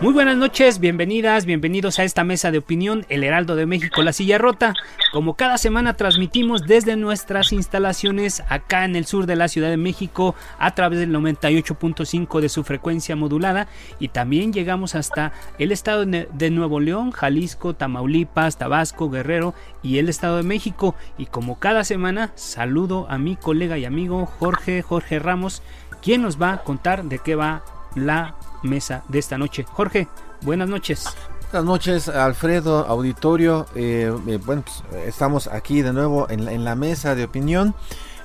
Muy buenas noches, bienvenidas, bienvenidos a esta mesa de opinión, El Heraldo de México, La Silla Rota. Como cada semana transmitimos desde nuestras instalaciones acá en el sur de la Ciudad de México a través del 98.5 de su frecuencia modulada y también llegamos hasta el estado de Nuevo León, Jalisco, Tamaulipas, Tabasco, Guerrero y el estado de México. Y como cada semana saludo a mi colega y amigo Jorge, Jorge Ramos, quien nos va a contar de qué va la mesa de esta noche. Jorge, buenas noches. Buenas noches, Alfredo, auditorio. Eh, eh, bueno, pues, estamos aquí de nuevo en la, mesa de opinión.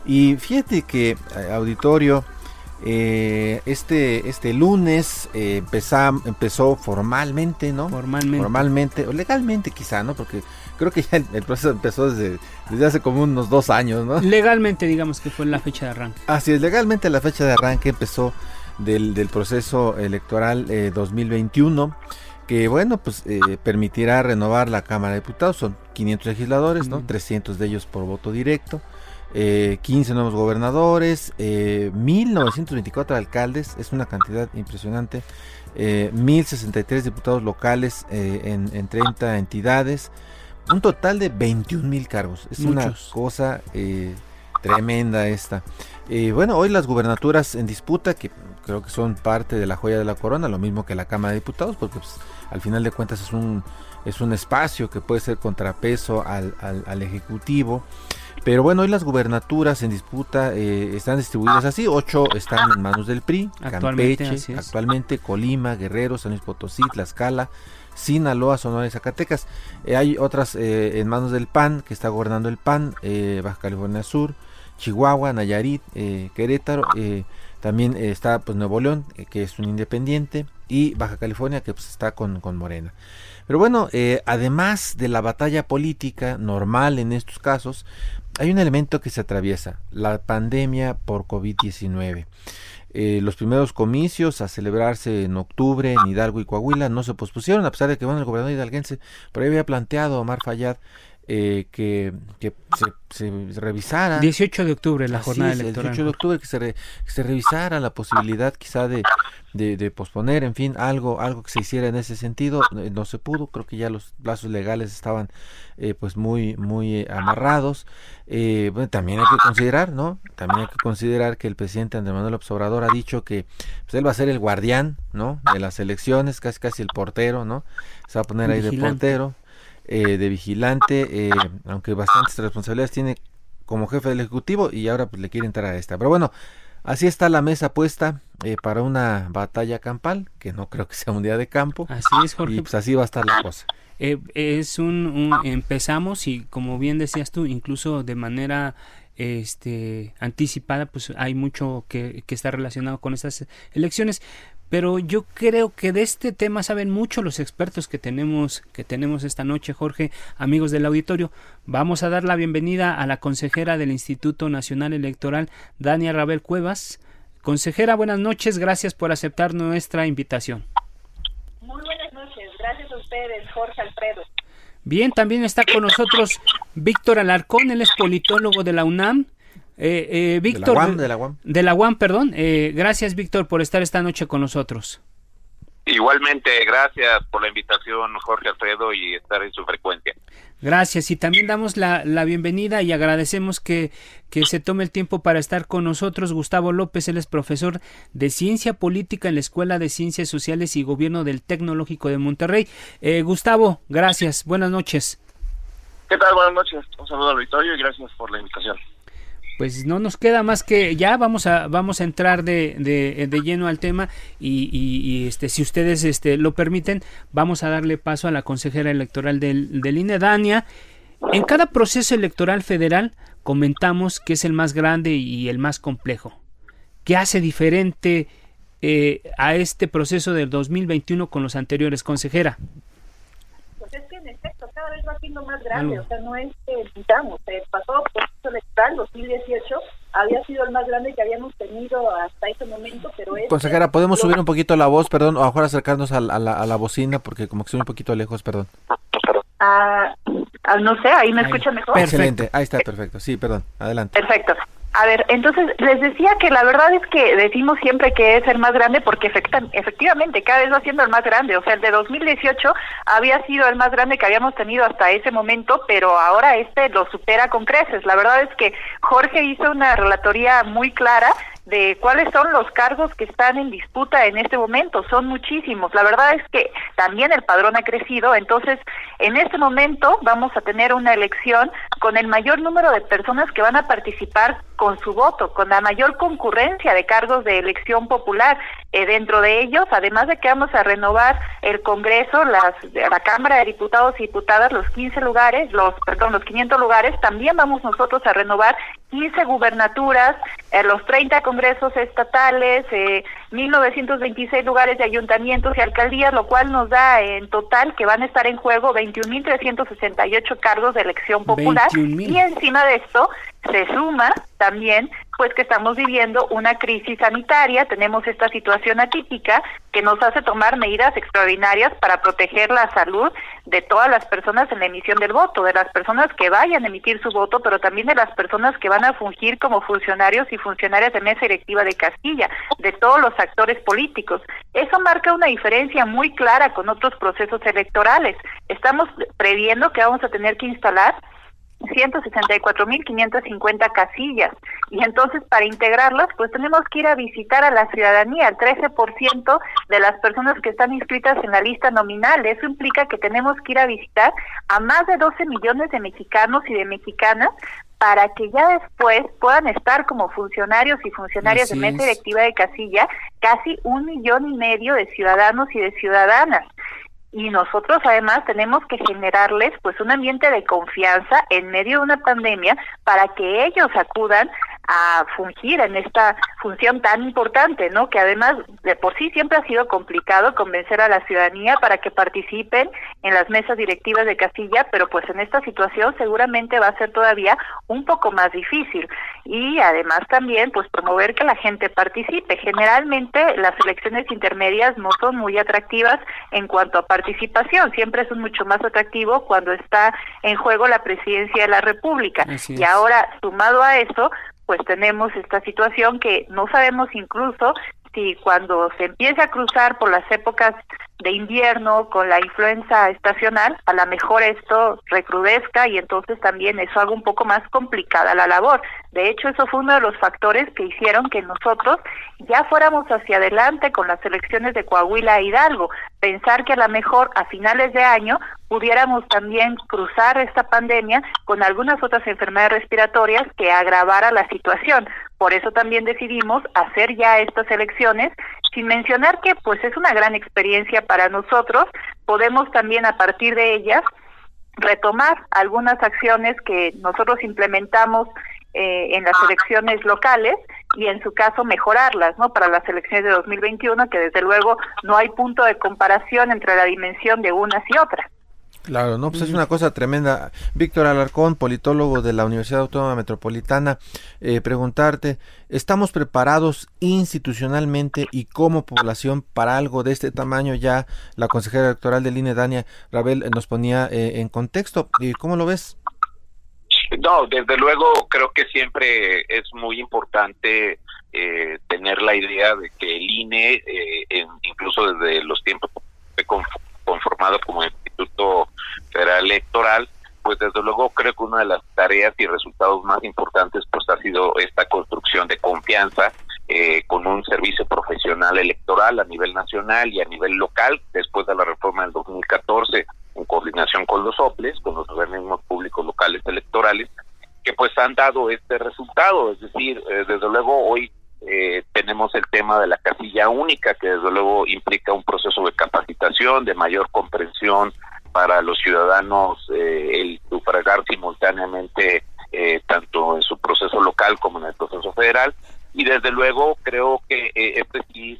Y fíjate que, eh, auditorio, este, este lunes empezó formalmente, ¿no? Formalmente. Formalmente, o legalmente quizá, ¿no? Porque creo que ya el, proceso empezó desde, desde, hace como unos dos años, ¿no? Legalmente, digamos que fue la fecha de arranque. Así es, legalmente la fecha de arranque empezó del, proceso electoral 2021 eh, que bueno, pues eh, permitirá renovar la Cámara de Diputados, son 500 legisladores, ¿no? 300 de ellos por voto directo, 15 eh, nuevos gobernadores, 1924 alcaldes, es una cantidad impresionante, 1063 diputados locales en, en, 30 entidades, un total de 21 mil cargos, es una cosa tremenda esta. bueno, hoy las gubernaturas en disputa, que creo que son parte de la joya de la corona, lo mismo que la Cámara de Diputados, porque pues, al final de cuentas es un, es un espacio que puede ser contrapeso al, al, Ejecutivo. Pero bueno, hoy las gubernaturas en disputa eh, están distribuidas así. Ocho están en manos del PRI, actualmente, Campeche, actualmente Colima, Guerrero, San Luis Potosí, Tlaxcala, Sinaloa, Sonora y Zacatecas. Eh, hay otras eh, en manos del PAN, que está gobernando el PAN, Baja California Sur, Chihuahua, Nayarit, Querétaro. También está pues Nuevo León, eh, que es un independiente, y Baja California, que pues está con, Morena. Pero bueno, eh, además de la batalla política normal en estos casos, hay un elemento que se atraviesa, la pandemia por COVID-19. Eh, los primeros comicios a celebrarse en octubre en Hidalgo y Coahuila no se pospusieron, a pesar de que el gobernador hidalguense por ahí había planteado Omar Fayad eh, que, se, revisara. 18 de octubre, la jornada electoral. 18 de octubre, que se, se revisara la posibilidad quizá de, de, posponer, en fin, algo, algo que se hiciera en ese sentido. Eh, no se pudo, creo que ya los plazos legales estaban eh, pues muy, muy amarrados. bueno, también hay que considerar, ¿no? También hay que considerar que el presidente Andrés Manuel Observador ha dicho que pues, él va a ser el guardián, ¿no? De las elecciones, casi casi el portero, ¿no? Se va a poner ahí de portero eh, de vigilante, eh, aunque bastantes responsabilidades tiene como jefe del Ejecutivo y ahora pues le quiere entrar a esta. Pero bueno, así está la mesa puesta eh, para una batalla campal, que no creo que sea un día de campo. Así es, Jorge. Y pues así va a estar la cosa. es un, empezamos y como bien decías tú, incluso de manera este anticipada, pues hay mucho que, que está relacionado con estas elecciones pero yo creo que de este tema saben mucho los expertos que tenemos que tenemos esta noche, Jorge, amigos del auditorio. Vamos a dar la bienvenida a la consejera del Instituto Nacional Electoral, Dania Rabel Cuevas. Consejera, buenas noches, gracias por aceptar nuestra invitación. Muy buenas noches, gracias a ustedes, Jorge Alfredo. Bien, también está con nosotros Víctor Alarcón, él es politólogo de la UNAM eh, eh, Víctor. De la UAM. De la UAM, perdón. Eh, gracias, Víctor, por estar esta noche con nosotros. Igualmente, gracias por la invitación, Jorge Alfredo, y estar en su frecuencia. Gracias y también damos la, bienvenida y agradecemos que, que, se tome el tiempo para estar con nosotros. Gustavo López, él es profesor de Ciencia Política en la Escuela de Ciencias Sociales y Gobierno del Tecnológico de Monterrey. Eh, Gustavo, gracias, buenas noches. ¿Qué tal? Buenas noches. Un saludo al auditorio y gracias por la invitación pues no nos queda más que ya vamos a vamos a entrar de, de, lleno al tema y, este si ustedes este lo permiten vamos a darle paso a la consejera electoral del, del INE Dania. En cada proceso electoral federal comentamos que es el más grande y el más complejo. Qué hace diferente eh, a este proceso del 2021 con los anteriores consejera pues es que en efecto cada vez va siendo más grande, o sea, no es que digamos, el pasado proceso electoral 2018 había sido el más grande que habíamos tenido hasta ese momento, pero es... Consejera, ¿podemos subir un poquito la voz, perdón, o a mejor acercarnos a, la, a la bocina, porque como que estoy un poquito lejos, perdón. Ah, ah no sé, ahí me escucha mejor. Excelente, ahí está, perfecto, sí, perdón, adelante. Perfecto. A ver, entonces les decía que la verdad es que decimos siempre que es el más grande porque efectivamente cada vez va siendo el más grande. O sea, el de 2018 había sido el más grande que habíamos tenido hasta ese momento, pero ahora este lo supera con creces. La verdad es que Jorge hizo una relatoría muy clara de cuáles son los cargos que están en disputa en este momento. Son muchísimos. La verdad es que también el padrón ha crecido. Entonces, en este momento vamos a tener una elección con el mayor número de personas que van a participar con su voto, con la mayor concurrencia de cargos de elección popular. Eh, dentro de ellos, además de que vamos a renovar el Congreso, las, la Cámara de Diputados y Diputadas, los 15 lugares, los, perdón, los 500 lugares, también vamos nosotros a renovar 15 gubernaturas, eh, los 30 congresos estatales, eh, 1926 lugares de ayuntamientos y alcaldías, lo cual nos da en total que van a estar en juego 21.368 cargos de elección popular. Y encima de esto se suma también pues que estamos viviendo una crisis sanitaria, tenemos esta situación atípica que nos hace tomar medidas extraordinarias para proteger la salud de todas las personas en la emisión del voto, de las personas que vayan a emitir su voto, pero también de las personas que van a fungir como funcionarios y funcionarias de mesa directiva de Castilla, de todos los actores políticos. Eso marca una diferencia muy clara con otros procesos electorales. Estamos previendo que vamos a tener que instalar 164.550 casillas. Y entonces para integrarlas pues tenemos que ir a visitar a la ciudadanía, el 13% de las personas que están inscritas en la lista nominal. Eso implica que tenemos que ir a visitar a más de 12 millones de mexicanos y de mexicanas para que ya después puedan estar como funcionarios y funcionarias de mesa directiva de casilla casi un millón y medio de ciudadanos y de ciudadanas y nosotros además tenemos que generarles pues un ambiente de confianza en medio de una pandemia para que ellos acudan a fungir en esta función tan importante, ¿no? Que además de por sí siempre ha sido complicado convencer a la ciudadanía para que participen en las mesas directivas de Castilla, pero pues en esta situación seguramente va a ser todavía un poco más difícil y además también pues promover que la gente participe. Generalmente las elecciones intermedias no son muy atractivas en cuanto a participación, siempre es mucho más atractivo cuando está en juego la presidencia de la República. Y ahora sumado a eso, pues tenemos esta situación que no sabemos incluso si cuando se empiece a cruzar por las épocas de invierno con la influenza estacional, a lo mejor esto recrudezca y entonces también eso haga un poco más complicada la labor. De hecho, eso fue uno de los factores que hicieron que nosotros ya fuéramos hacia adelante con las elecciones de Coahuila e Hidalgo. Pensar que a lo mejor a finales de año pudiéramos también cruzar esta pandemia con algunas otras enfermedades respiratorias que agravara la situación. Por eso también decidimos hacer ya estas elecciones sin mencionar que pues es una gran experiencia para nosotros, podemos también a partir de ellas retomar algunas acciones que nosotros implementamos eh, en las elecciones locales y en su caso mejorarlas, ¿no? Para las elecciones de 2021, que desde luego no hay punto de comparación entre la dimensión de unas y otras. Claro, no, pues es una cosa tremenda. Víctor Alarcón, politólogo de la Universidad Autónoma Metropolitana, eh, preguntarte, ¿estamos preparados institucionalmente y como población para algo de este tamaño? Ya la consejera electoral del INE, Dania Rabel, eh, nos ponía eh, en contexto. ¿Y cómo lo ves? No, desde luego creo que siempre es muy importante tener la idea de que el INE, incluso desde los tiempos conformado como Instituto Federal Electoral, pues desde luego creo que una de las tareas y resultados más importantes pues ha sido esta construcción de confianza eh, con un servicio profesional electoral a nivel nacional y a nivel local después de la reforma del 2014 en coordinación con los OPLES, con los organismos públicos locales electorales, que pues han dado este resultado, es decir, eh, desde luego hoy eh, tenemos el tema de la casilla única, que desde luego implica un proceso de capacitación, de mayor comprensión para los ciudadanos, eh, el sufragar simultáneamente eh, tanto en su proceso local como en el proceso federal. Y desde luego creo que este sí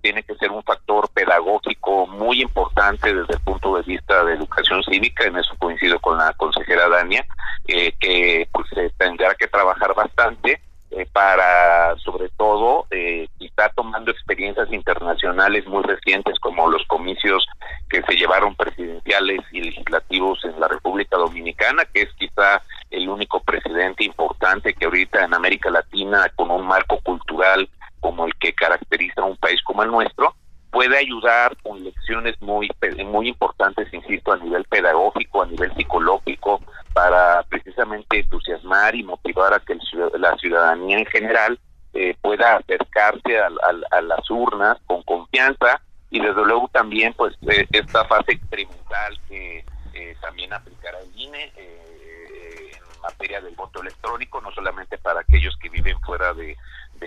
tiene que ser un factor pedagógico muy importante desde el punto de vista de educación cívica, en eso coincido con la consejera Dania, que pues tendrá que trabajar bastante eh, para sobre todo eh, está tomando experiencias internacionales muy recientes como los comicios que se llevaron presidenciales y legislativos en la República Dominicana, que es quizá el único presidente importante que ahorita en América Latina con un marco cultural como el que caracteriza a un país como el nuestro, puede ayudar con lecciones muy muy importantes, insisto, a nivel pedagógico, a nivel psicológico, para precisamente entusiasmar y motivar a que la ciudadanía en general eh, pueda acercarse a, las urnas con confianza y desde luego también pues eh, esta fase experimental que eh, también aplicará el INE en materia del voto electrónico, no solamente para aquellos que viven fuera de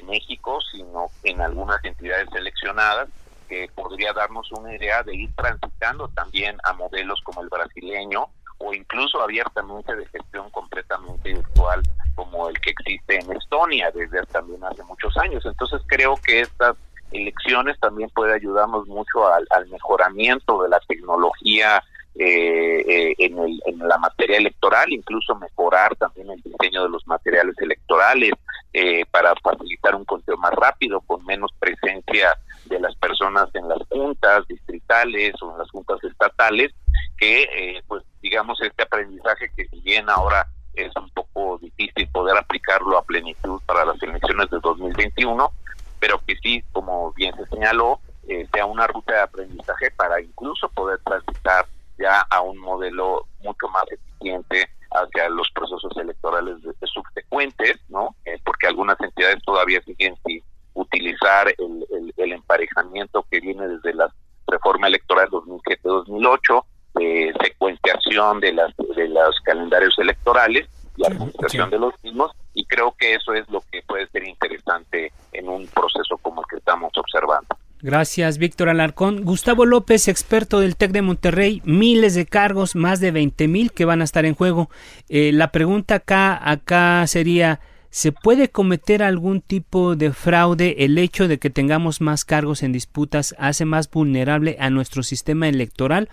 México, sino en algunas entidades seleccionadas que podría darnos una idea de ir transitando también a modelos como el brasileño o incluso abiertamente de gestión completamente virtual como el que existe en Estonia desde también hace muchos años. Entonces creo que estas elecciones también puede ayudarnos mucho al, mejoramiento de la tecnología eh, eh, en, el, la materia electoral, incluso mejorar también el diseño de los materiales electorales eh, para facilitar un conteo más rápido, con menos presencia las personas en las juntas distritales o en las juntas estatales, que eh, pues digamos este aprendizaje que si bien ahora es un poco difícil poder aplicarlo a plenitud para las elecciones de 2021, pero que sí, como bien se señaló, eh, sea una ruta de aprendizaje para incluso poder transitar ya a un modelo mucho más eficiente hacia los procesos electorales subsecuentes, ¿no? Eh, porque algunas entidades todavía siguen sin utilizar el, el, emparejamiento que viene desde la reforma electoral 2007-2008, de secuenciación de, las, de los calendarios electorales y administración de los mismos, y creo que eso es lo que puede ser interesante en un proceso como el que estamos observando. Gracias, Víctor Alarcón. Gustavo López, experto del TEC de Monterrey, miles de cargos, más de 20 mil que van a estar en juego. Eh, la pregunta acá, acá sería, ¿Se puede cometer algún tipo de fraude? ¿El hecho de que tengamos más cargos en disputas hace más vulnerable a nuestro sistema electoral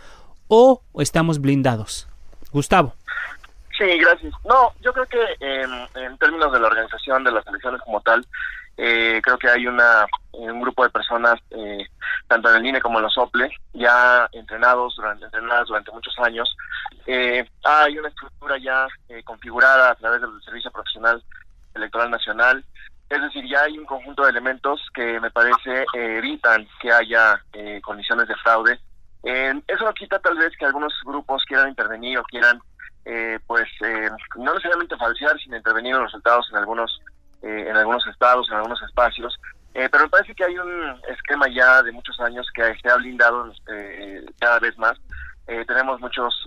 o estamos blindados? Gustavo. Sí, gracias. No, yo creo que en términos de la organización de las elecciones como tal, eh, creo que hay una un grupo de personas, eh, tanto en el INE como en los OPLE, ya entrenados durante, entrenadas durante muchos años. Eh, hay una estructura ya configurada a través del servicio profesional Electoral Nacional. Es decir, ya hay un conjunto de elementos que me parece eh, evitan que haya eh, condiciones de fraude. eso no quita tal vez que algunos grupos quieran intervenir o quieran, eh, pues, no necesariamente falsear, sino intervenir en los resultados en algunos, en algunos estados, en algunos espacios. pero me parece que hay un esquema ya de muchos años que se ha blindado cada vez más. Tenemos muchos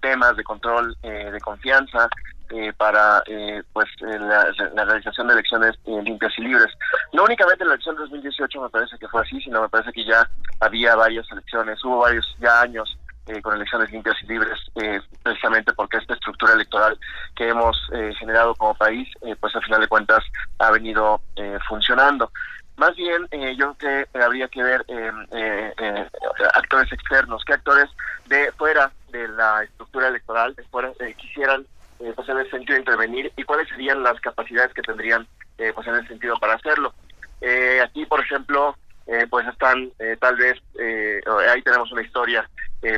temas de control de confianza, eh, para eh, pues eh, la, realización de elecciones limpias y libres. No únicamente la elección de 2018 me parece que fue así, sino me parece que ya había varias elecciones, hubo varios ya años con elecciones limpias y libres, precisamente porque esta estructura electoral que hemos generado como país, pues al final de cuentas ha venido funcionando. Más bien, yo creo que habría que ver actores externos, qué actores de fuera de la estructura electoral, de fuera, quisieran eh, pues en ese sentido intervenir y cuáles serían las capacidades que tendrían eh, pues en ese sentido para hacerlo. Eh, aquí, por ejemplo, eh, pues están tal vez, ahí tenemos una historia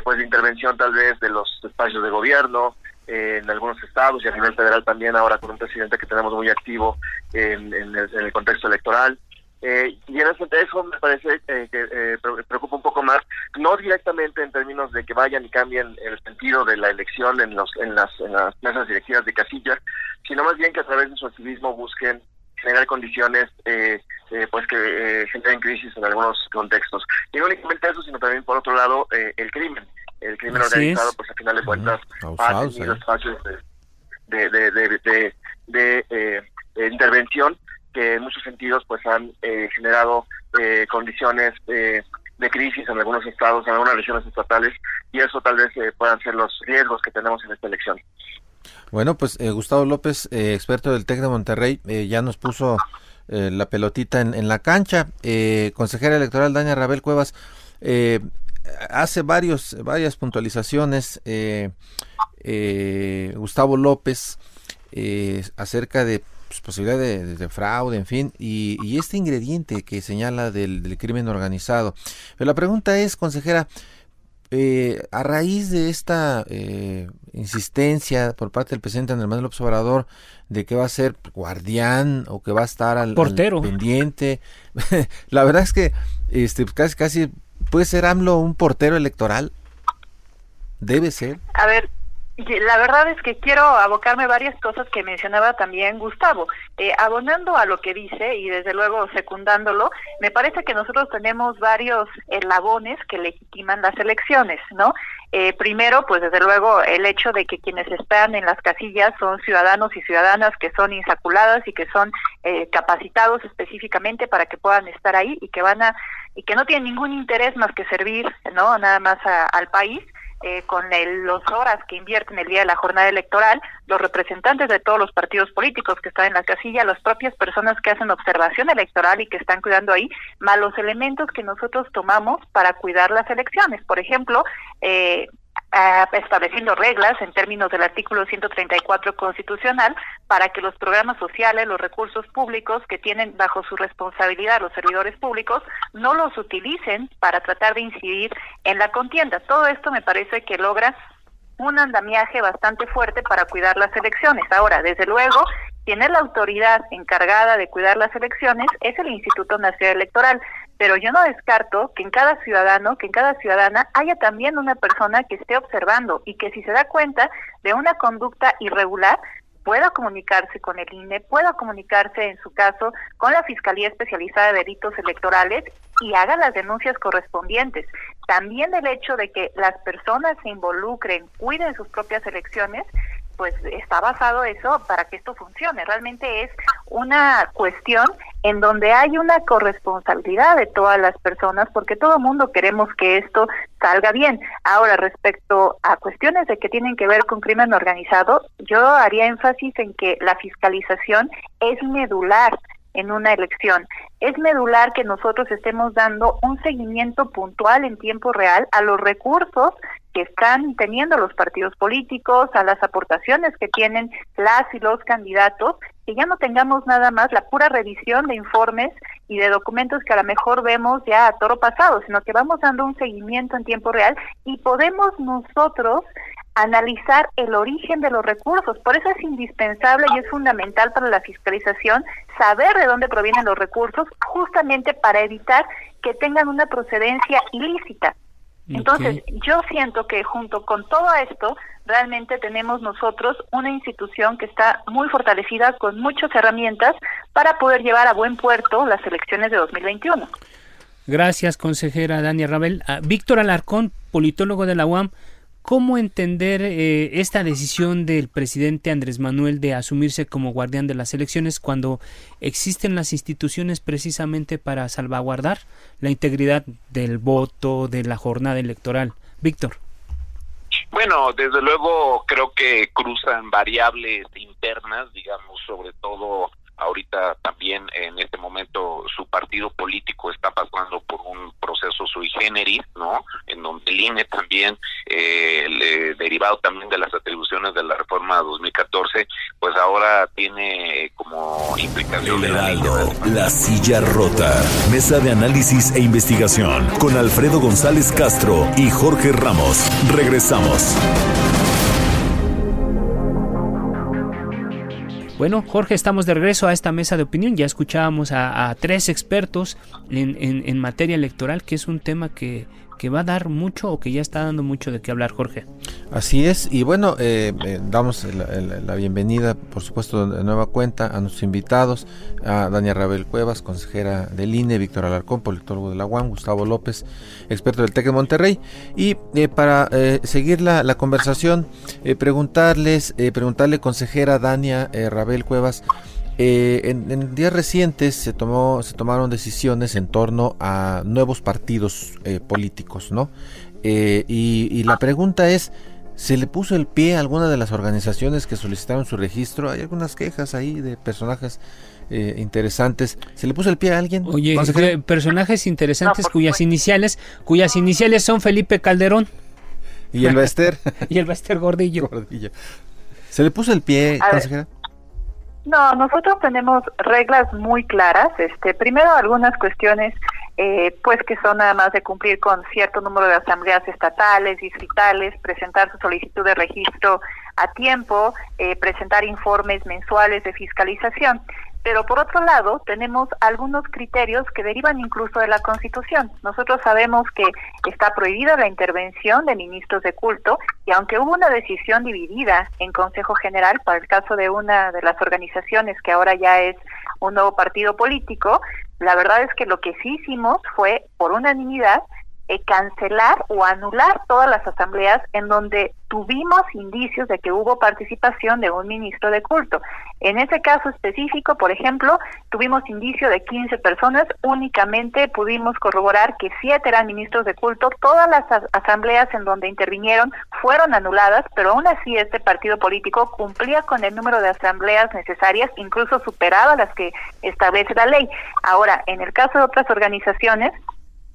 pues de intervención tal vez de los espacios de gobierno, en algunos estados y a nivel federal también ahora con un presidente que tenemos muy activo en, el, contexto electoral. Eh, y en ese, eso me parece que eh, preocupa un poco más, no directamente en términos de que vayan y cambien el sentido de la elección en, los, en, las, en las mesas directivas de casilla, sino más bien que a través de su activismo busquen generar condiciones eh, eh, pues que eh, generen crisis en algunos contextos. Y no únicamente eso, sino también por otro lado el crimen. El crimen organizado, pues al final de cuentas, ha tenido espacios de, de, de, de, intervención que en muchos sentidos pues han generado condiciones de crisis en algunos estados, en algunas regiones estatales, y eso tal vez puedan ser los riesgos que tenemos en esta elección. Bueno, pues eh, Gustavo López, eh, experto del TEC de Monterrey, eh, ya nos puso la pelotita en, la cancha. consejera electoral Dania Rabel Cuevas hace varios, varias puntualizaciones. Gustavo López acerca de pues, posibilidad de, fraude, en fin, y, este ingrediente que señala del, del crimen organizado. Pero la pregunta es, consejera, eh, a raíz de esta eh, insistencia por parte del presidente Andrés Manuel López Obrador de que va a ser guardián o que va a estar al, Portero. pendiente, la verdad es que este casi casi puede ser AMLO un portero electoral. Debe ser. A ver, la verdad es que quiero abocarme varias cosas que mencionaba también Gustavo. Eh, abonando a lo que dice y desde luego secundándolo, me parece que nosotros tenemos varios eslabones que legitiman las elecciones, ¿no? Eh, primero, pues desde luego el hecho de que quienes están en las casillas son ciudadanos y ciudadanas que son insaculadas y que son eh, capacitados específicamente para que puedan estar ahí y que van a y que no tienen ningún interés más que servir, ¿no? Nada más al país eh, con los horas que invierten el día de la jornada electoral, los representantes de todos los partidos políticos que están en la casilla, las propias personas que hacen observación electoral y que están cuidando ahí, más los elementos que nosotros tomamos para cuidar las elecciones. Por ejemplo, eh, estableciendo reglas en términos del artículo 134 constitucional para que los programas sociales, los recursos públicos que tienen bajo su responsabilidad los servidores públicos no los utilicen para tratar de incidir en la contienda. Todo esto me parece que logra un andamiaje bastante fuerte para cuidar las elecciones. Ahora, desde luego, quien es la autoridad encargada de cuidar las elecciones es el Instituto Nacional Electoral, pero yo no descarto que en cada ciudadano, que en cada ciudadana haya también una persona que esté observando y que si se da cuenta de una conducta irregular, pueda comunicarse con el INE, pueda comunicarse en su caso con la Fiscalía Especializada de Delitos Electorales y haga las denuncias correspondientes. También el hecho de que las personas se involucren, cuiden sus propias elecciones, pues está basado eso para que esto funcione. Realmente es una cuestión en donde hay una corresponsabilidad de todas las personas, porque todo mundo queremos que esto salga bien. Ahora, respecto a cuestiones de que tienen que ver con crimen organizado, yo haría énfasis en que la fiscalización es medular en una elección. Es medular que nosotros estemos dando un seguimiento puntual en tiempo real a los recursos que están teniendo los partidos políticos, a las aportaciones que tienen las y los candidatos, que ya no tengamos nada más la pura revisión de informes y de documentos que a lo mejor vemos ya a toro pasado, sino que vamos dando un seguimiento en tiempo real y podemos nosotros analizar el origen de los recursos. Por eso es indispensable y es fundamental para la fiscalización saber de dónde provienen los recursos, justamente para evitar que tengan una procedencia ilícita. Entonces, yo siento que junto con todo esto, realmente tenemos nosotros una institución que está muy fortalecida con muchas herramientas para poder llevar a buen puerto las elecciones de 2021. Gracias, consejera Dania Rabel. Ah, Víctor Alarcón, politólogo de la UAM, ¿Cómo entender eh, esta decisión del presidente Andrés Manuel de asumirse como guardián de las elecciones cuando existen las instituciones precisamente para salvaguardar la integridad del voto, de la jornada electoral? Víctor. Bueno, desde luego creo que cruzan variables internas, digamos, sobre todo ahorita también en este momento su partido político está pasando por un proceso sui generis, ¿no? En donde el INE también, eh, derivado también de las atribuciones de la reforma 2014, pues ahora tiene como implicación... El la silla rota, mesa de análisis e investigación con Alfredo González Castro y Jorge Ramos. Regresamos. Bueno, Jorge, estamos de regreso a esta mesa de opinión. Ya escuchábamos a, tres expertos en, en materia electoral, que es un tema que que va a dar mucho o que ya está dando mucho de qué hablar, Jorge. Así es, y bueno, eh, eh, damos la, bienvenida, por supuesto, de nueva cuenta a nuestros invitados, a Dania Rabel Cuevas, consejera del INE, Víctor Alarcón, politólogo de la UAM, Gustavo López, experto del TEC de Monterrey, y eh, para seguir la, conversación, preguntarles, preguntarle, consejera Dania Rabel Cuevas, eh, en, días recientes se tomó, se tomaron decisiones en torno a nuevos partidos eh, políticos, ¿no? Eh, y, la pregunta es, ¿se le puso el pie a alguna de las organizaciones que solicitaron su registro? Hay algunas quejas ahí de personajes interesantes. ¿Se le puso el pie a alguien? Oye, personajes interesantes cuyas iniciales, cuyas iniciales son Felipe Calderón. Y el Bester. y el Bester Gordillo. ¿Se le puso el pie, consejera? No, nosotros tenemos reglas muy claras. Este, primero algunas cuestiones, eh, pues que son nada más de cumplir con cierto número de asambleas estatales, distritales, presentar su solicitud de registro a tiempo, eh, presentar informes mensuales de fiscalización. Pero por otro lado, tenemos algunos criterios que derivan incluso de la Constitución. Nosotros sabemos que está prohibida la intervención de ministros de culto y aunque hubo una decisión dividida en Consejo General para el caso de una de las organizaciones que ahora ya es un nuevo partido político, la verdad es que lo que sí hicimos fue, por unanimidad, eh, cancelar o anular todas las asambleas en donde tuvimos indicios de que hubo participación de un ministro de culto. En ese caso específico, por ejemplo, tuvimos indicio de 15 personas, únicamente pudimos corroborar que siete eran ministros de culto, todas las asambleas en donde intervinieron fueron anuladas, pero aún así este partido político cumplía con el número de asambleas necesarias, incluso superaba las que establece la ley. Ahora, en el caso de otras organizaciones,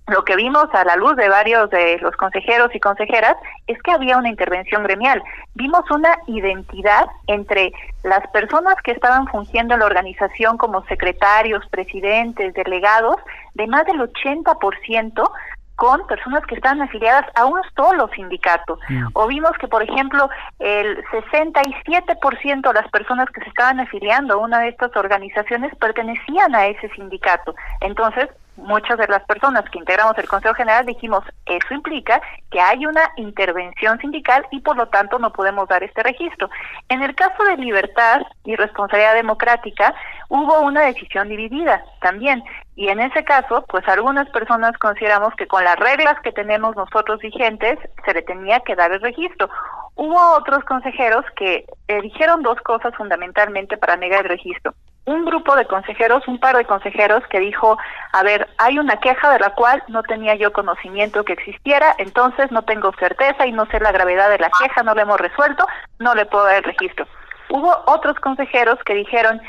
lo que vimos a la luz de varios de los consejeros y consejeras es que había una intervención gremial. Vimos una identidad entre las personas que estaban fungiendo en la organización como secretarios, presidentes, delegados, de más del 80% con personas que estaban afiliadas a un solo sindicato. Mm. O vimos que, por ejemplo, el 67% de las personas que se estaban afiliando a una de estas organizaciones pertenecían a ese sindicato. Entonces, muchas de las personas que integramos el Consejo General dijimos, eso implica que hay una intervención sindical y por lo tanto no podemos dar este registro. En el caso de libertad y responsabilidad democrática, hubo una decisión dividida también. Y en ese caso, pues algunas personas consideramos que con las reglas que tenemos nosotros vigentes, se le tenía que dar el registro. Hubo otros consejeros que eh, dijeron dos cosas fundamentalmente para negar el registro un grupo de consejeros, un par de consejeros que dijo, a ver, hay una queja de la cual no tenía yo conocimiento que existiera, entonces no tengo certeza y no sé la gravedad de la queja, no la hemos resuelto, no le puedo dar el registro. Hubo otros consejeros que dijeron,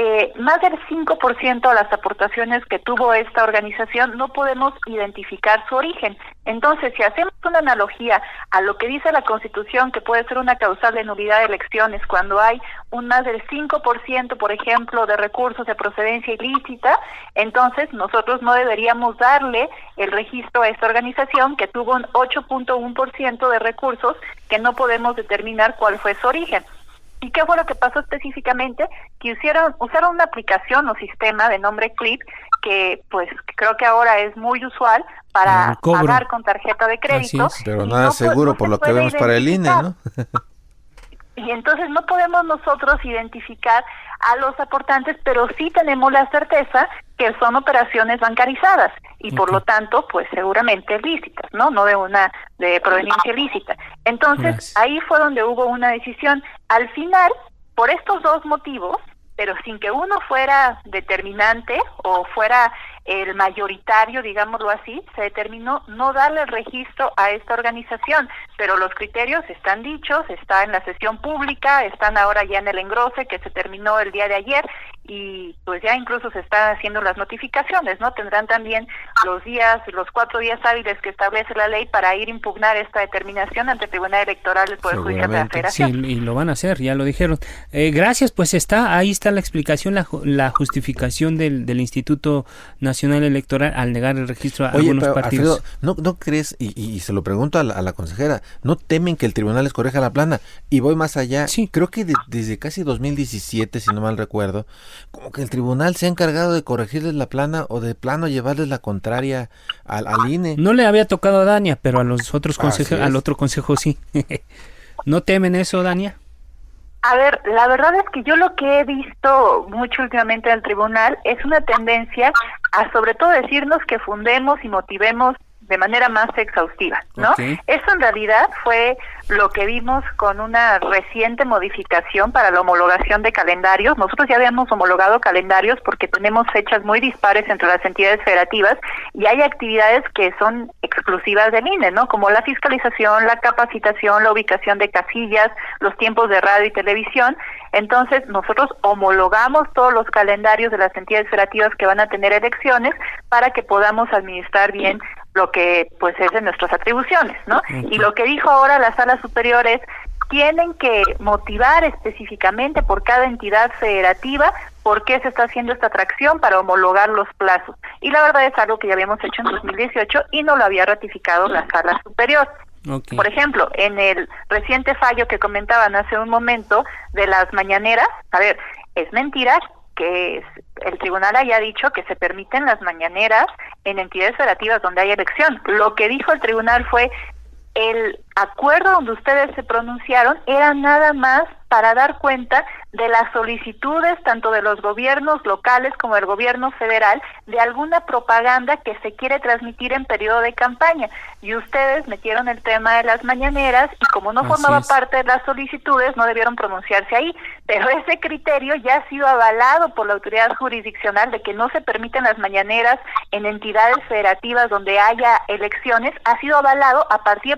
eh, más del 5% de las aportaciones que tuvo esta organización no podemos identificar su origen. Entonces, si hacemos una analogía a lo que dice la Constitución, que puede ser una causal de nulidad de elecciones, cuando hay un más del 5%, por ejemplo, de recursos de procedencia ilícita, entonces nosotros no deberíamos darle el registro a esta organización que tuvo un 8.1% de recursos que no podemos determinar cuál fue su origen. ¿Y qué fue lo que pasó específicamente? Que usaron, usaron una aplicación o sistema de nombre Clip que pues creo que ahora es muy usual para pagar con tarjeta de crédito. Pero nada seguro por lo que vemos para el INE, ¿no? y entonces no podemos nosotros identificar a los aportantes, pero sí tenemos la certeza que son operaciones bancarizadas y por lo tanto, pues seguramente lícitas, ¿no? No de una de proveniencia lícita. Entonces, ahí fue donde hubo una decisión. Al final, por estos dos motivos, pero sin que uno fuera determinante o fuera el mayoritario, digámoslo así, se determinó no darle el registro a esta organización, pero los criterios están dichos, está en la sesión pública, están ahora ya en el engrose que se terminó el día de ayer y pues ya incluso se están haciendo las notificaciones, ¿no? Tendrán también los días, los cuatro días hábiles que establece la ley para ir a impugnar esta determinación ante el Tribunal Electoral del Poder Judicial de la Federación. Sí, y lo van a hacer, ya lo dijeron. Eh, gracias, pues está, ahí está la explicación, la, la justificación del, del Instituto Nacional Electoral al negar el registro a algunos partidos. ¿no, ¿no crees, y, se lo pregunto a la, consejera, no temen que el tribunal les corrija la plana? Y voy más allá, sí. creo que desde casi 2017, si no mal recuerdo, como que el tribunal se ha encargado de corregirles la plana o de plano llevarles la contraria al, INE. No le había tocado a Dania, pero a los otros consejos, al otro consejo sí. ¿No temen eso, Dania? A ver, la verdad es que yo lo que he visto mucho últimamente en el tribunal es una tendencia a sobre todo decirnos que fundemos y motivemos de manera más exhaustiva, ¿no? Eso en realidad fue lo que vimos con una reciente modificación para la homologación de calendarios. Nosotros ya habíamos homologado calendarios porque tenemos fechas muy dispares entre las entidades federativas y hay actividades que son exclusivas del INE, ¿no? Como la fiscalización, la capacitación, la ubicación de casillas, los tiempos de radio y televisión. Entonces, nosotros homologamos todos los calendarios de las entidades federativas que van a tener elecciones para que podamos administrar bien lo que pues es de nuestras atribuciones, ¿no? Y lo que dijo ahora la sala superior es tienen que motivar específicamente por cada entidad federativa por qué se está haciendo esta atracción para homologar los plazos. Y la verdad es algo que ya habíamos hecho en 2018 y no lo había ratificado la sala superior. Por ejemplo, en el reciente fallo que comentaban hace un momento de las mañaneras, a ver, es mentira que el tribunal haya dicho que se permiten las mañaneras en entidades federativas donde hay elección. Lo que dijo el tribunal fue el acuerdo donde ustedes se pronunciaron era nada más para dar cuenta de las solicitudes tanto de los gobiernos locales como del gobierno federal de alguna propaganda que se quiere transmitir en periodo de campaña. Y ustedes metieron el tema de las mañaneras y como no formaba parte de las solicitudes no debieron pronunciarse ahí. Pero ese criterio ya ha sido avalado por la autoridad jurisdiccional de que no se permiten las mañaneras en entidades federativas donde haya elecciones, ha sido avalado a partir de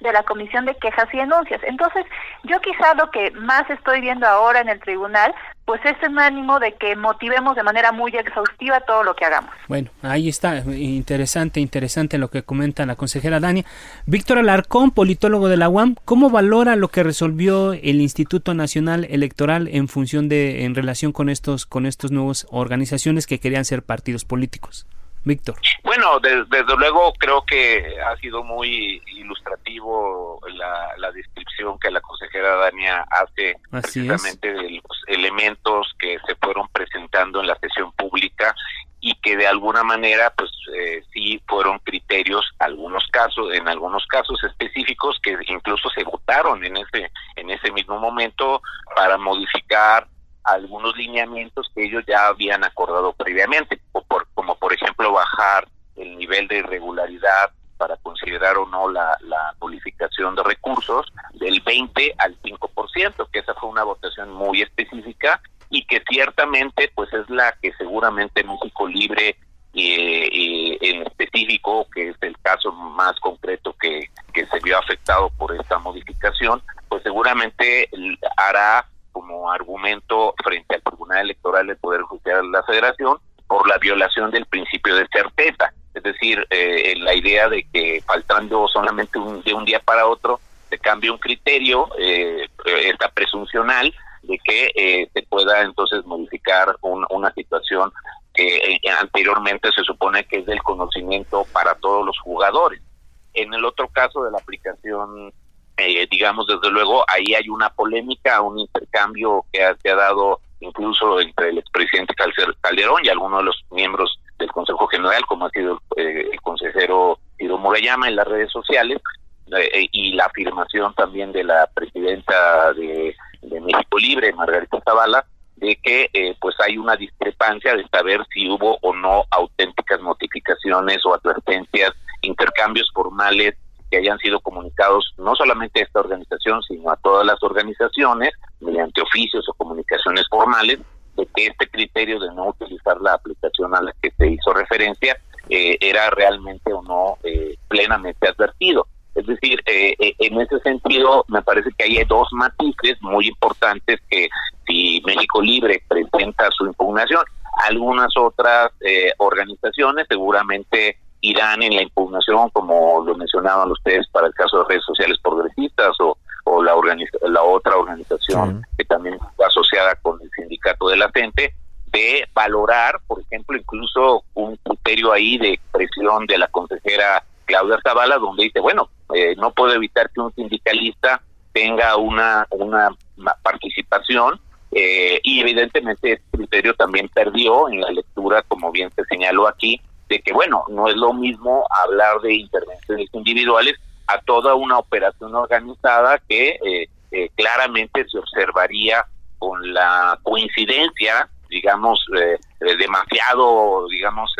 de la Comisión de Quejas y Denuncias. Entonces, yo quizá lo que más estoy viendo ahora en el tribunal, pues es un ánimo de que motivemos de manera muy exhaustiva todo lo que hagamos. Bueno, ahí está, interesante, interesante lo que comenta la consejera Dania. Víctor Alarcón, politólogo de la UAM, ¿cómo valora lo que resolvió el Instituto Nacional Electoral en función de, en relación con estos, con estos nuevos organizaciones que querían ser partidos políticos? Víctor. Bueno, desde luego creo que ha sido muy ilustrativo la, la descripción que la consejera Dania hace precisamente de los elementos que se fueron presentando en la sesión pública y que de alguna manera pues eh, sí fueron criterios algunos casos en algunos casos específicos que incluso se votaron en ese en ese mismo momento para modificar algunos lineamientos que ellos ya habían acordado previamente, bajar el nivel de irregularidad para considerar o no la, la de recursos del 20 al 5%, que esa fue una votación muy específica y que ciertamente pues es la que seguramente México Libre eh, en específico, que es el caso más concreto que, que se vio afectado por esta modificación, pues seguramente hará como argumento frente al Tribunal Electoral del Poder Judicial de la Federación por la violación del principio de certeza. Es decir, eh, la idea de que faltando solamente un, de un día para otro se cambie un criterio, eh, esta presuncional, de que eh, se pueda entonces modificar una situación que eh, anteriormente se supone que es del conocimiento para todos los jugadores. En el otro caso de la aplicación eh, digamos, desde luego, ahí hay una polémica, un intercambio que ha, se ha dado incluso entre el expresidente Calderón y algunos de los miembros del Consejo General, como ha sido eh, el consejero Tiro Murayama en las redes sociales, eh, y la afirmación también de la presidenta de, México Libre, Margarita Zavala, de que pues hay una discrepancia de saber si hubo o no auténticas notificaciones o advertencias, intercambios formales que hayan sido comunicados no solamente a esta organización, sino a todas las organizaciones, mediante oficios o comunicaciones formales, de que este criterio de no utilizar la aplicación a la que se hizo referencia eh, era realmente o no eh, plenamente advertido. Es decir, eh, en ese sentido, me parece que hay dos matices muy importantes que si México Libre presenta su impugnación. Algunas otras eh, organizaciones seguramente irán en la impugnación, como lo mencionaban ustedes para el caso de redes sociales progresistas o, o la, la otra organización que también está asociada con el sindicato de la gente, de valorar, por ejemplo, incluso un criterio ahí de expresión de la consejera Claudia Zavala, donde dice, bueno, eh, no puedo evitar que un sindicalista tenga una, una participación eh, y evidentemente este criterio también perdió en la lectura, como bien se señaló aquí, de que, bueno, no es lo mismo hablar de intervenciones individuales a toda una operación organizada que eh, eh, claramente se observaría con la coincidencia, digamos, eh, demasiado, digamos,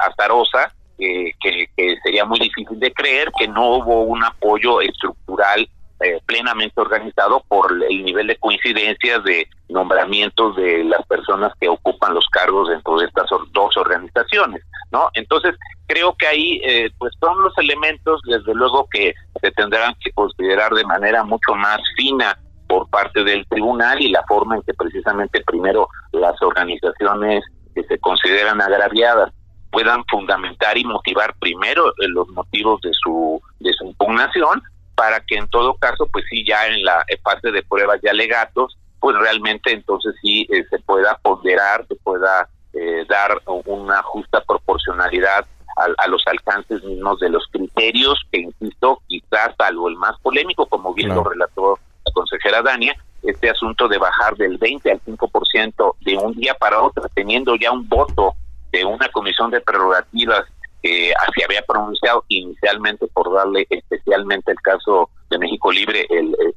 azarosa, que sería muy difícil de creer que no hubo un apoyo estructural eh, plenamente organizado por el nivel de coincidencias de nombramientos de las personas que ocupan los cargos dentro de estas dos organizaciones, ¿no? Entonces, creo que ahí eh, pues son los elementos, desde luego, que se tendrán que considerar de manera mucho más fina por parte del tribunal y la forma en que precisamente primero las organizaciones que se consideran agraviadas puedan fundamentar y motivar primero eh, los motivos de su de su impugnación para que en todo caso, pues sí, ya en la fase de pruebas y alegatos, pues realmente entonces sí eh, se pueda ponderar, se pueda eh, dar una justa proporcionalidad a, los alcances mismos de los criterios, que insisto, quizás salvo el más polémico, como bien lo relató la consejera Dania, este asunto de bajar del 20 al 5% de un día para otro, teniendo ya un voto de una comisión de prerrogativas que se había pronunciado inicialmente por darle especialmente el caso de México Libre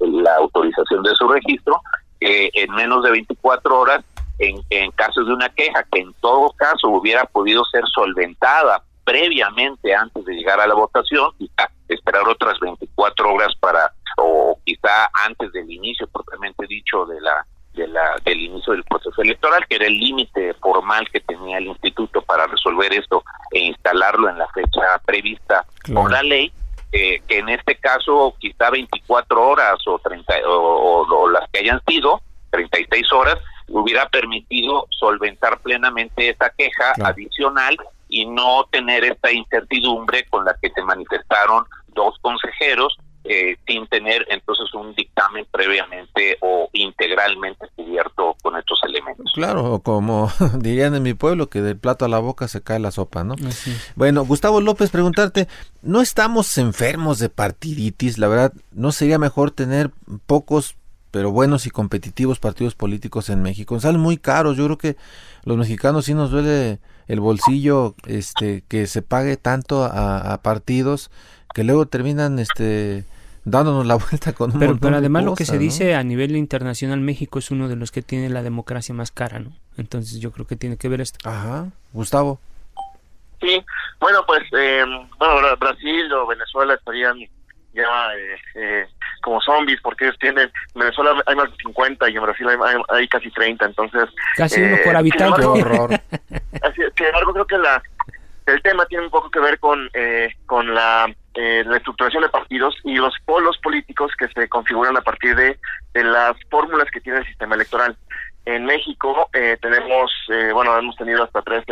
la autorización de su registro, en menos de 24 horas, en, en casos de una queja que en todo caso hubiera podido ser solventada previamente antes de llegar a la votación, quizá esperar otras 24 horas para, o quizá antes del inicio propiamente dicho de la de la, del inicio del proceso electoral, que era el límite formal que tenía el instituto para resolver esto e instalarlo en la fecha prevista por la ley, eh, que en este caso quizá 24 horas o, 30, o, las que hayan sido, 36 horas, hubiera permitido solventar plenamente esa queja adicional y no tener esta incertidumbre con la que se manifestaron dos consejeros eh, sin tener entonces un dictamen previamente o integralmente cubierto con estos elementos. Claro, como dirían en mi pueblo, que del plato a la boca se cae la sopa, ¿no? Bueno, Gustavo López, preguntarte, ¿no estamos enfermos de partiditis? La verdad, ¿no sería mejor tener pocos pero buenos y competitivos partidos políticos en México. Salen muy caros, yo creo que los mexicanos sí nos duele el bolsillo este que se pague tanto a, a partidos que luego terminan este dándonos la vuelta con un pero, pero además lo que se dice a nivel internacional México es uno de los que tiene la democracia más cara no entonces yo creo que tiene que ver esto. Ajá. Gustavo. Sí. Bueno pues eh, bueno Brasil o Venezuela estarían ya eh, eh, como zombies porque ellos tienen en Venezuela hay más de 50 y en Brasil hay, casi 30 entonces casi uno por habitante. horror. sin embargo creo que la el tema tiene un poco que ver con con la eh, la estructuración de partidos y los polos políticos que se configuran a partir de, de las fórmulas que tiene el sistema electoral. En México eh, tenemos, eh, bueno, hemos tenido hasta tres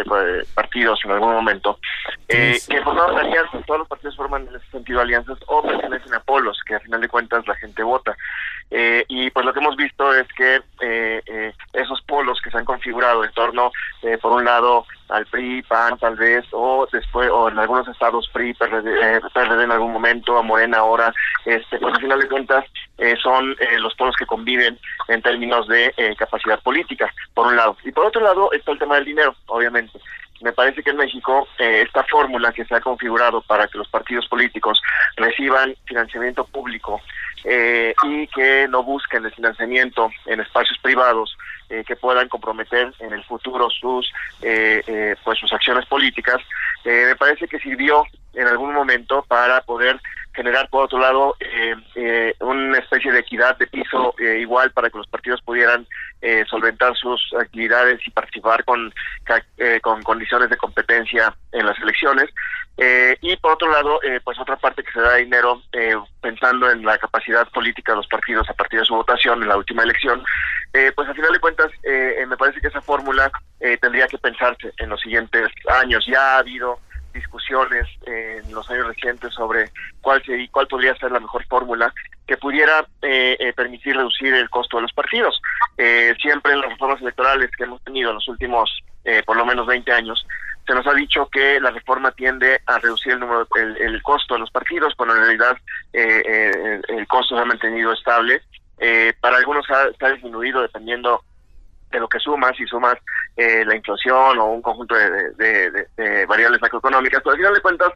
partidos en algún momento, eh, que forman alianzas, todos los partidos forman en ese sentido alianzas o pertenecen a polos, que a final de cuentas la gente vota. Eh, y pues lo que hemos visto es que eh, eh, esos polos que se han configurado en torno, por un lado, al PRI, PAN tal vez, o después, o en algunos estados PRI, PRD, en algún momento, a Morena ahora, este, pues al final de cuentas son los polos que conviven en términos de capacidad política, por un lado. Y por otro lado está el tema del dinero, obviamente me parece que en México esta fórmula que se ha configurado para que los partidos políticos reciban financiamiento público eh, y que no busquen el financiamiento en espacios privados eh, que puedan comprometer en el futuro sus eh, pues sus acciones políticas. Me parece que sirvió en algún momento para poder generar por otro lado una especie de equidad de piso igual para que los partidos pudieran solventar sus actividades y participar con con condiciones de competencia en las elecciones Eh, y por otro lado, eh, pues otra parte que se da dinero eh, pensando en la capacidad política de los partidos a partir de su votación en la última elección, pues al final de cuentas me parece que esa fórmula tendría que pensarse en los siguientes años. Ya ha habido discusiones en los años recientes sobre cuál sería, cuál podría ser la mejor fórmula que pudiera permitir reducir el costo de los partidos. siempre en las reformas electorales que hemos tenido en los últimos por lo menos 20 años, se nos ha dicho que la reforma tiende a reducir el número el, costo de los partidos cuando en realidad eh, eh, el costo se ha mantenido estable eh, para algunos ha, ha, disminuido dependiendo de lo que sumas si sumas la inflación o un conjunto de, variables macroeconómicas pero al final de cuentas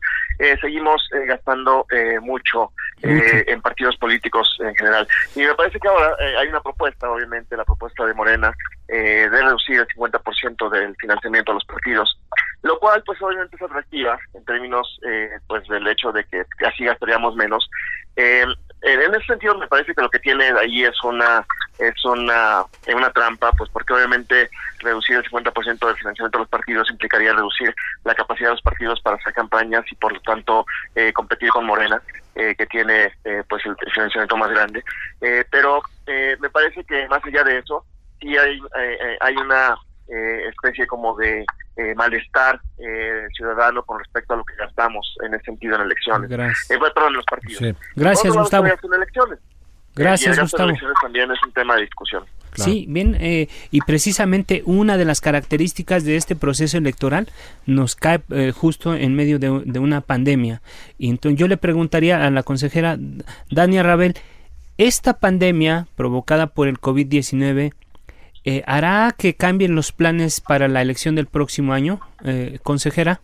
seguimos gastando mucho en partidos políticos en general y me parece que ahora hay una propuesta obviamente la propuesta de Morena de reducir el 50% del financiamiento a los partidos lo cual pues obviamente es atractiva en términos eh, pues del hecho de que así gastaríamos menos. Eh, en ese sentido me parece que lo que tiene ahí es una es una una trampa pues porque obviamente reducir el 50% del financiamiento de los partidos implicaría reducir la capacidad de los partidos para hacer campañas y por lo tanto eh, competir con Morena que tiene pues el financiamiento más grande. Pero me parece que más allá de eso sí hay hay una especie como de eh, malestar eh, ciudadano con respecto a lo que gastamos en ese sentido en elecciones. Gracias. Eh, en los partidos. Gracias, Gustavo. Gracias, Gustavo. también es un tema de discusión. Sí, bien, eh, y precisamente una de las características de este proceso electoral nos cae justo en medio de, de, una pandemia. Y entonces yo le preguntaría a la consejera Dania Rabel, ¿esta pandemia provocada por el COVID-19 eh, ¿hará que cambien los planes para la elección del próximo año, eh, consejera?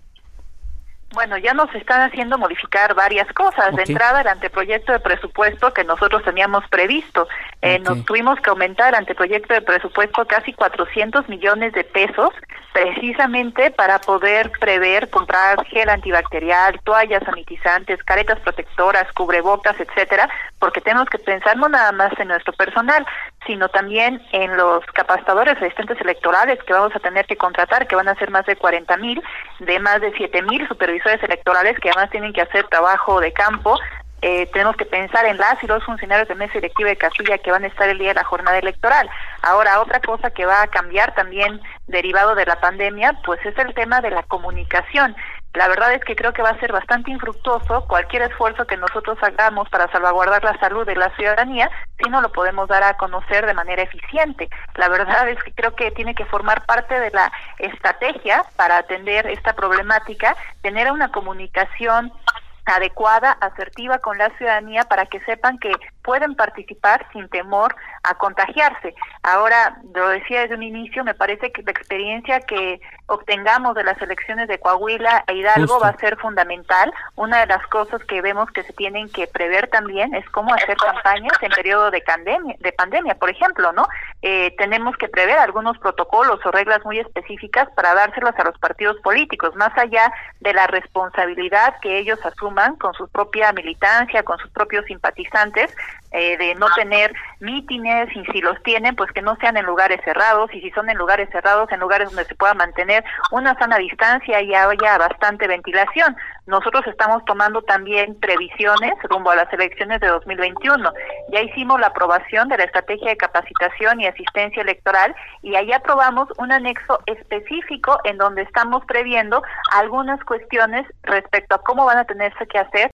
Bueno, ya nos están haciendo modificar varias cosas. De entrada, el anteproyecto de presupuesto que nosotros teníamos previsto. Eh, Nos tuvimos que aumentar el anteproyecto de presupuesto casi 400 millones de pesos, precisamente para poder prever comprar gel antibacterial, toallas sanitizantes, caretas protectoras, cubrebocas, etcétera, porque tenemos que pensar no nada más en nuestro personal, sino también en los capacitadores asistentes electorales que vamos a tener que contratar, que van a ser más de 40 mil, de más de 7 mil supervisores electorales que además tienen que hacer trabajo de campo. Eh, tenemos que pensar en las y los funcionarios de mesa directiva de Castilla que van a estar el día de la jornada electoral. Ahora, otra cosa que va a cambiar también derivado de la pandemia, pues es el tema de la comunicación. La verdad es que creo que va a ser bastante infructuoso cualquier esfuerzo que nosotros hagamos para salvaguardar la salud de la ciudadanía si no lo podemos dar a conocer de manera eficiente. La verdad es que creo que tiene que formar parte de la estrategia para atender esta problemática, tener una comunicación adecuada, asertiva con la ciudadanía para que sepan que pueden participar sin temor a contagiarse. Ahora, lo decía desde un inicio, me parece que la experiencia que obtengamos de las elecciones de Coahuila e Hidalgo va a ser fundamental. Una de las cosas que vemos que se tienen que prever también es cómo hacer campañas en periodo de pandemia, de pandemia por ejemplo, ¿no? Eh, tenemos que prever algunos protocolos o reglas muy específicas para dárselas a los partidos políticos, más allá de la responsabilidad que ellos asuman con su propia militancia, con sus propios simpatizantes, eh, de no tener mítines y si los tienen, pues que no sean en lugares cerrados y si son en lugares cerrados, en lugares donde se pueda mantener una sana distancia y haya bastante ventilación. Nosotros estamos tomando también previsiones rumbo a las elecciones de 2021. Ya hicimos la aprobación de la estrategia de capacitación y asistencia electoral y ahí aprobamos un anexo específico en donde estamos previendo algunas cuestiones respecto a cómo van a tenerse que hacer